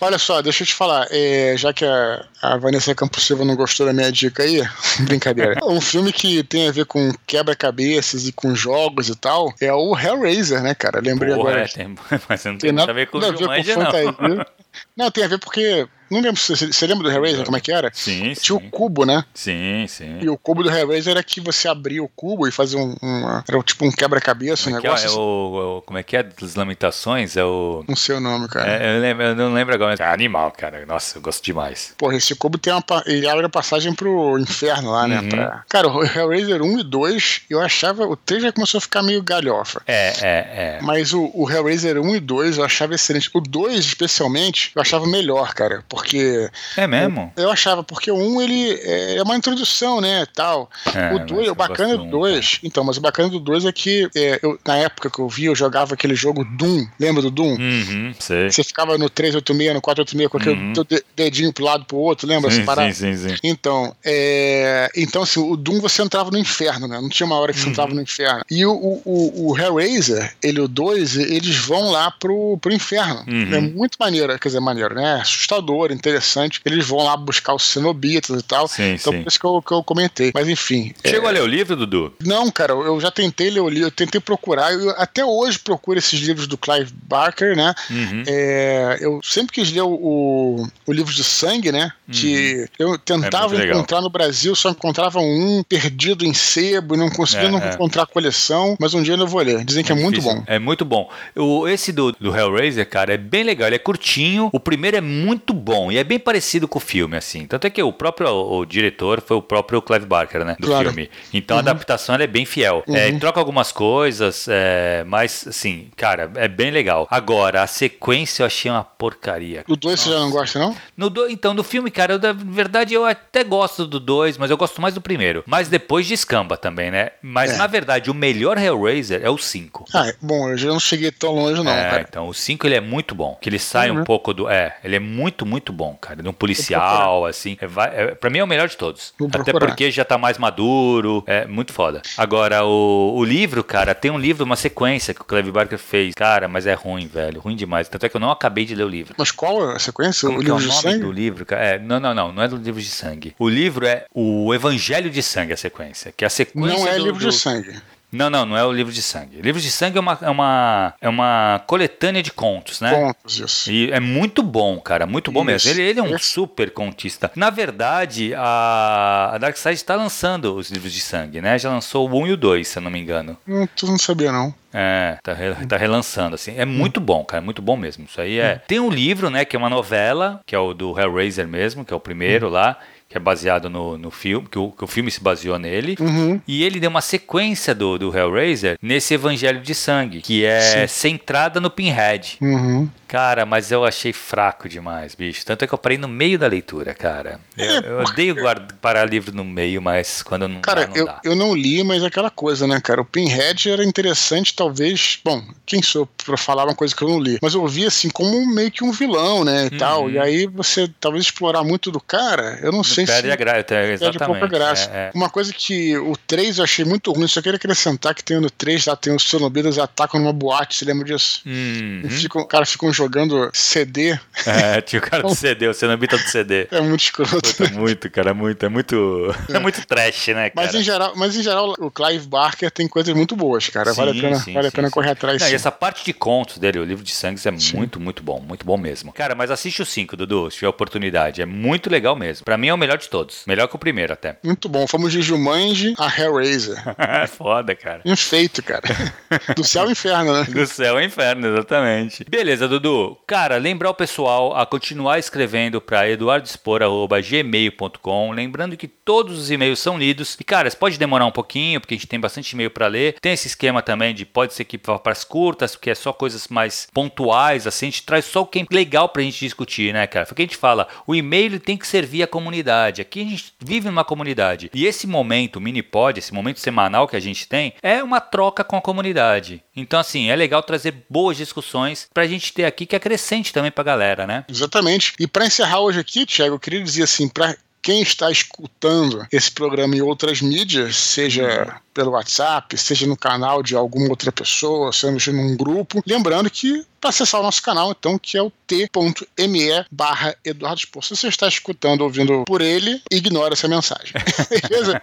Olha só, deixa eu te falar é, já que a, a Vanessa Campos Silva não gostou da minha dica aí, [laughs] brincadeira. um filme que tem a ver com quebra-cabeças e com jogos e tal é o Hellraiser, né, cara? Lembrei Porra, agora. É, tem, [laughs] mas não tem, tem nada a ver com, a ver com fantasia. [laughs] Não. tem a ver porque Não lembro se você, você lembra do Hellraiser, como é que era? Sim, Tinha o cubo, né? Sim, sim. E o cubo do Hellraiser era que você abria o cubo e fazia um. um era tipo um quebra-cabeça, um é, que negócio. é, assim. o, o- como é que é? Das lamentações? É o. Não sei o nome, cara. É, eu, lembro- eu não lembro agora. mas É animal, cara. Nossa, eu gosto demais. Porra, esse cubo tem uma. Ele abre a passagem pro inferno lá, né? Uhum. pra- Cara, o Hellraiser 1 e 2, eu achava. O 3 já começou a ficar meio galhofa. É, é, é. Mas o, o Hellraiser 1 e 2 eu achava excelente. O 2, especialmente, eu achava melhor, cara. Porque. É mesmo? Eu achava, porque o 1 ele é é uma introdução, né? Tal. É, o mas 2, eu o bacana do do um, 2. Então, mas o bacana do 2 é que é, eu, na época que eu vi, eu jogava aquele jogo Doom. Lembra do Doom? Uhum, sei. Você ficava no 386, no 486 com aquele Uhum. teu de- dedinho pro lado pro outro, lembra? Sim, sim, sim, sim. Então, é... então, assim, o Doom você entrava no inferno, né? Não tinha uma hora que você Uhum. entrava no inferno. E o, o, o- o Hellraiser, ele, o 2, eles vão lá pro, pro inferno. Uhum. É muito maneiro, quer dizer, maneiro, né? Assustador, interessante. Eles vão lá buscar os cenobitas e tal. Sim, então, sim. por isso que eu, que eu comentei. Mas, enfim. é, Chegou a ler o livro, Dudu? não, cara, eu já tentei ler o livro, eu tentei procurar, eu até hoje procuro esses livros do Clive Barker, né? Uhum. É, eu sempre quis ler o, o, livro de sangue, né? Que eu tentava Uhum. É muito legal. encontrar no Brasil, só encontrava um perdido em sebo e não conseguia É, não é. encontrar a coleção, mas um dia eu vou ler. Dizem que é, muito difícil. bom. É muito bom. O, esse do, do Hellraiser, cara, é bem legal. Ele é curtinho. O primeiro é muito bom. E é bem parecido com o filme, assim. Tanto é que o próprio o, o diretor foi o próprio Clive Barker, né? Do Claro. filme. Então a adaptação é bem fiel. É, ele troca algumas coisas, é, mas, assim, cara, é bem legal. Agora, a sequência eu achei uma porcaria. O 2 você já não gosta, não? No do- então, no filme, cara, eu, da verdade eu até gosto do 2, mas eu gosto mais do primeiro. Mas depois descamba também, né? Mas É. na verdade, o melhor Hellraiser é o 5. Ah, é- bom, eu já não cheguei tão longe, não, é, cara. então o 5 ele é muito bom. Que ele sai um Uhum. pouco do. É, ele é muito, muito bom, cara. De um policial, assim. É, vai- é, pra mim é o melhor de todos. Vou Até procurar. porque já tá mais maduro. É muito foda. Agora, o, o livro, cara, tem um livro, uma sequência que o Clive Barker fez. Cara, mas é ruim, velho. Ruim demais. Tanto é que eu não acabei de ler o livro. Mas qual é a sequência? Como o que é o livro de nome sangue? do livro, cara? É, não, não, não, não é do livro de sangue. O livro é o Evangelho de Sangue, a sequência. Que é a sequência Não é do- livro do- de sangue. Não, não, não é o livro de sangue. O livro de sangue é uma, é uma, é uma coletânea de contos, né? Contos, isso. E é muito bom, cara, muito bom Isso. mesmo. Ele, ele é um Esse- super contista. Na verdade, a, a Dark Side está lançando os livros de sangue, né? Já lançou o 1 e o 2, se eu não me engano. Não, tu não sabia, não. É, tá, tá relançando, assim. É muito bom, cara, muito bom mesmo. Isso aí é. Tem um livro, né, que é uma novela, que é o do Hellraiser mesmo, que é o primeiro lá, que é baseado no, no filme, que o, que o filme se baseou nele. Uhum. E ele deu uma sequência do, do Hellraiser nesse Evangelho de Sangue, que é centrada no Pinhead. Uhum. Cara, mas eu achei fraco demais, bicho. Tanto é que eu parei no meio da leitura, cara. Eu, É, eu odeio guarda, parar livro no meio, mas quando não Cara, dá, não eu, dá. eu não li, mas é aquela coisa, né, cara? O Pinhead era interessante, talvez. Bom, quem sou pra falar uma coisa que eu não li? Mas eu vi assim como meio que um vilão, né? E Uhum. tal. E aí você talvez explorar muito do cara, eu não sei Perde se. a graça, Perde exatamente. pouca graça. é, é. Uma coisa que o 3 eu achei muito ruim, só queria acrescentar que tem no 3 lá, tem os cenobitas atacam numa boate, você lembra disso? Uhum. Ficam, cara, ficam jogando CD. É, tinha o cara do CD, o Cenobita do CD. É muito escroto. Puta, muito, cara, muito. É muito. É muito trash, né, cara? Mas em, geral, mas em geral, o Clive Barker tem coisas muito boas, cara. vale a Sim, pena, sim, vale a sim, pena sim. correr atrás. Não, e sim. essa parte de contos dele, o livro de sangues, é muito, muito bom. Muito bom mesmo. Cara, mas assiste o 5, Dudu, se tiver oportunidade. É muito legal mesmo. Pra mim é o melhor de todos. Melhor que o primeiro, até. Muito bom. Fomos de Jumanji a Hellraiser. É [laughs] Foda, cara. Enfeito, cara. [laughs] Do céu ao inferno, né? Do céu ao inferno, exatamente. Beleza, Dudu. Cara, lembrar o pessoal a continuar escrevendo para eduardospor.gmail.com. Lembrando que todos os e-mails são lidos. E, cara, pode demorar um pouquinho, porque a gente tem bastante e-mail para ler. Tem esse esquema também de pode ser que para as curtas, porque é só coisas mais pontuais, assim. A gente traz só o que é legal pra gente discutir, né, cara? Foi o que a gente fala. O e-mail tem que servir a comunidade. Aqui a gente vive numa comunidade. E esse momento, o mini pod, esse momento semanal que a gente tem, é uma troca com a comunidade. Então, assim, é legal trazer boas discussões pra gente ter aqui que acrescente também pra galera, né? Exatamente. E para encerrar hoje aqui, Thiago, eu queria dizer assim, para quem está escutando esse programa em outras mídias, seja pelo WhatsApp, seja no canal de alguma outra pessoa, seja num grupo, lembrando que para acessar o nosso canal, então, que é o t.me barra Eduardo Spor. Se você está escutando, ouvindo por ele, ignora essa mensagem. [laughs] Beleza?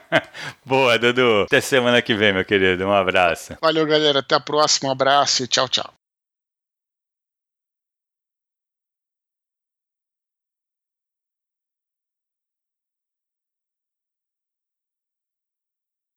Boa, Dudu. Até semana que vem, meu querido. Um abraço. Valeu, galera. Até a próxima. Um abraço e tchau, tchau.